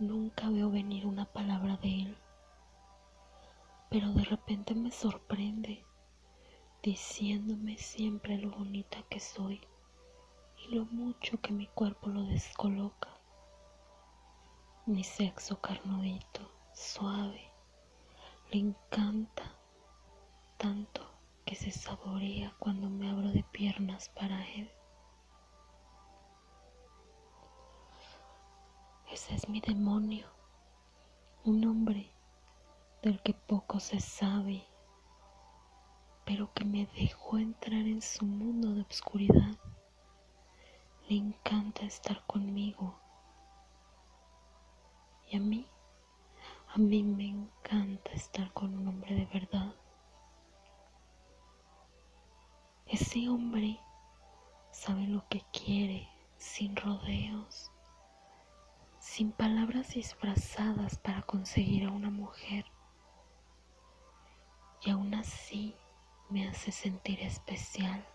Nunca veo venir una palabra de él, pero de repente me sorprende, diciéndome siempre lo bonita que soy y lo mucho que mi cuerpo lo descoloca. Mi sexo carnudito, suave, le encanta tanto que se saborea cuando me abro de piernas para él. Ese es mi demonio, un hombre del que poco se sabe, pero que me dejó entrar en su mundo de oscuridad. Le encanta estar conmigo. Y a mí, a mí me encanta estar con un hombre de verdad. Ese hombre sabe lo que quiere sin rodeos sin palabras disfrazadas para conseguir a una mujer. Y aún así me hace sentir especial.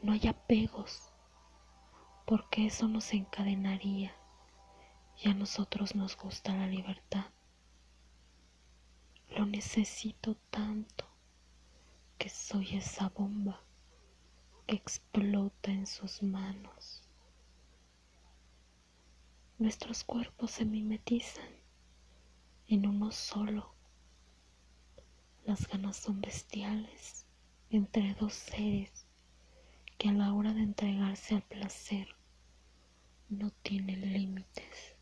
No hay apegos, porque eso nos encadenaría y a nosotros nos gusta la libertad. Lo necesito tanto que soy esa bomba que explota en sus manos. Nuestros cuerpos se mimetizan en uno solo. Las ganas son bestiales entre dos seres que a la hora de entregarse al placer no tienen límites.